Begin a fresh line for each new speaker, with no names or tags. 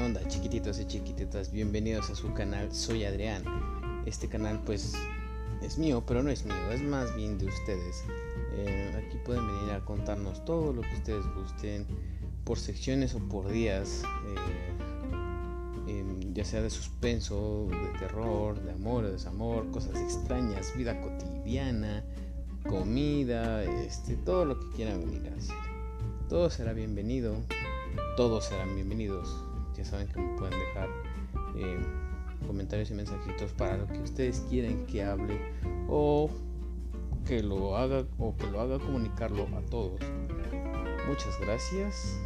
onda chiquititos y chiquititas? Bienvenidos a su canal, soy Adrián. Este canal pues es mío, pero no es mío, es más bien de ustedes. Eh, aquí pueden venir a contarnos todo lo que ustedes gusten, por secciones o por días, eh, ya sea de suspenso, de terror, de amor, de desamor, cosas extrañas, vida cotidiana, comida, este, todo lo que quieran venir a hacer. Todo será bienvenido todos serán bienvenidos. Ya saben que me pueden dejar eh, comentarios y mensajitos para lo que ustedes quieren que hable o que lo haga o que lo haga comunicarlo a todos. Muchas gracias.